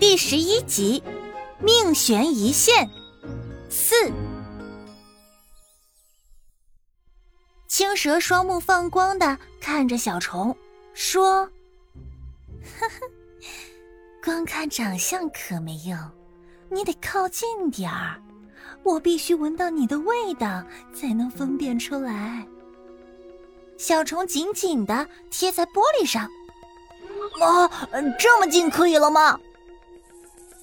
第十一集，命悬一线四。青蛇双目放光的看着小虫，说：“呵呵，光看长相可没用，你得靠近点儿，我必须闻到你的味道才能分辨出来。”小虫紧紧的贴在玻璃上。啊，这么近可以了吗？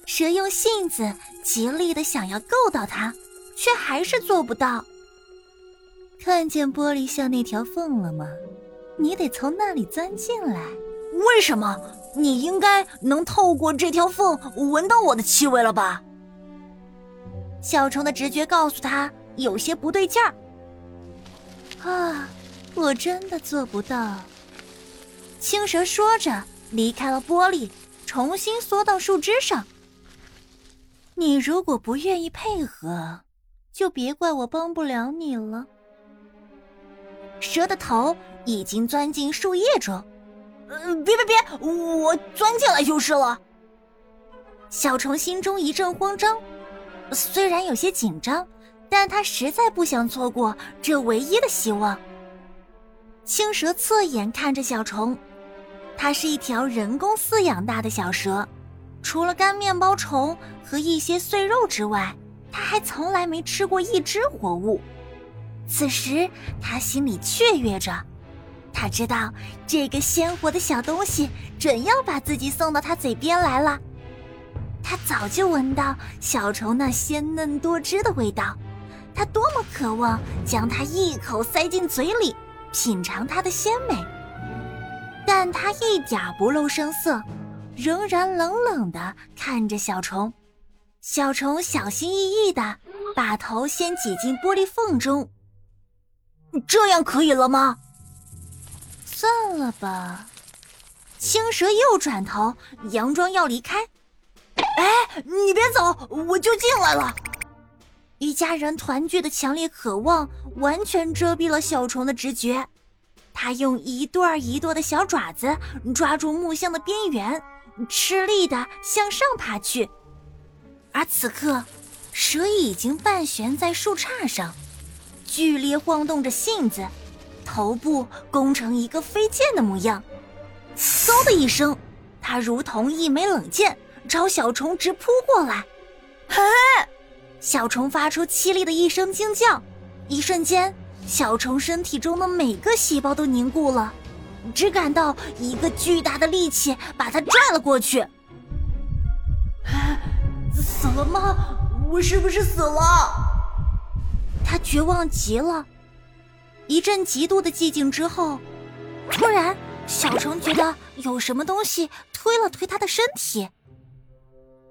蛇用性子极力的想要够到它，却还是做不到。看见玻璃下那条缝了吗？你得从那里钻进来。为什么？你应该能透过这条缝闻到我的气味了吧？小虫的直觉告诉他有些不对劲儿。啊，我真的做不到。青蛇说着离开了玻璃，重新缩到树枝上。你如果不愿意配合，就别怪我帮不了你了。蛇的头已经钻进树叶中，嗯，别别别，我钻进来就是了。小虫心中一阵慌张，虽然有些紧张，但他实在不想错过这唯一的希望。青蛇侧眼看着小虫，它是一条人工饲养大的小蛇。除了干面包虫和一些碎肉之外，他还从来没吃过一只活物。此时，他心里雀跃着，他知道这个鲜活的小东西准要把自己送到他嘴边来了。他早就闻到小虫那鲜嫩多汁的味道，他多么渴望将它一口塞进嘴里，品尝它的鲜美。但他一点不露声色。仍然冷冷的看着小虫，小虫小心翼翼的把头先挤进玻璃缝中。这样可以了吗？算了吧。青蛇又转头，佯装要离开。哎，你别走，我就进来了。一家人团聚的强烈渴望完全遮蔽了小虫的直觉。他用一对一对的小爪子抓住木箱的边缘。吃力的向上爬去，而此刻，蛇已经半悬在树杈上，剧烈晃动着信子，头部弓成一个飞剑的模样。嗖的一声，它如同一枚冷箭，朝小虫直扑过来。嘿！小虫发出凄厉的一声惊叫，一瞬间，小虫身体中的每个细胞都凝固了。只感到一个巨大的力气把他拽了过去。死了吗？我是不是死了？他绝望极了。一阵极度的寂静之后，突然，小城觉得有什么东西推了推他的身体。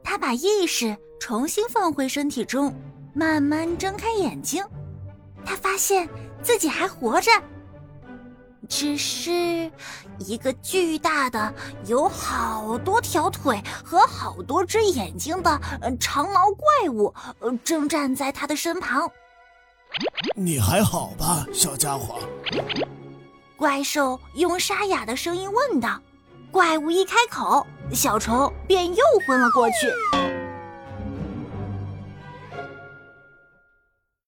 他把意识重新放回身体中，慢慢睁开眼睛。他发现自己还活着。只是一个巨大的、有好多条腿和好多只眼睛的长毛怪物，正站在他的身旁。你还好吧，小家伙？怪兽用沙哑的声音问道。怪物一开口，小虫便又昏了过去。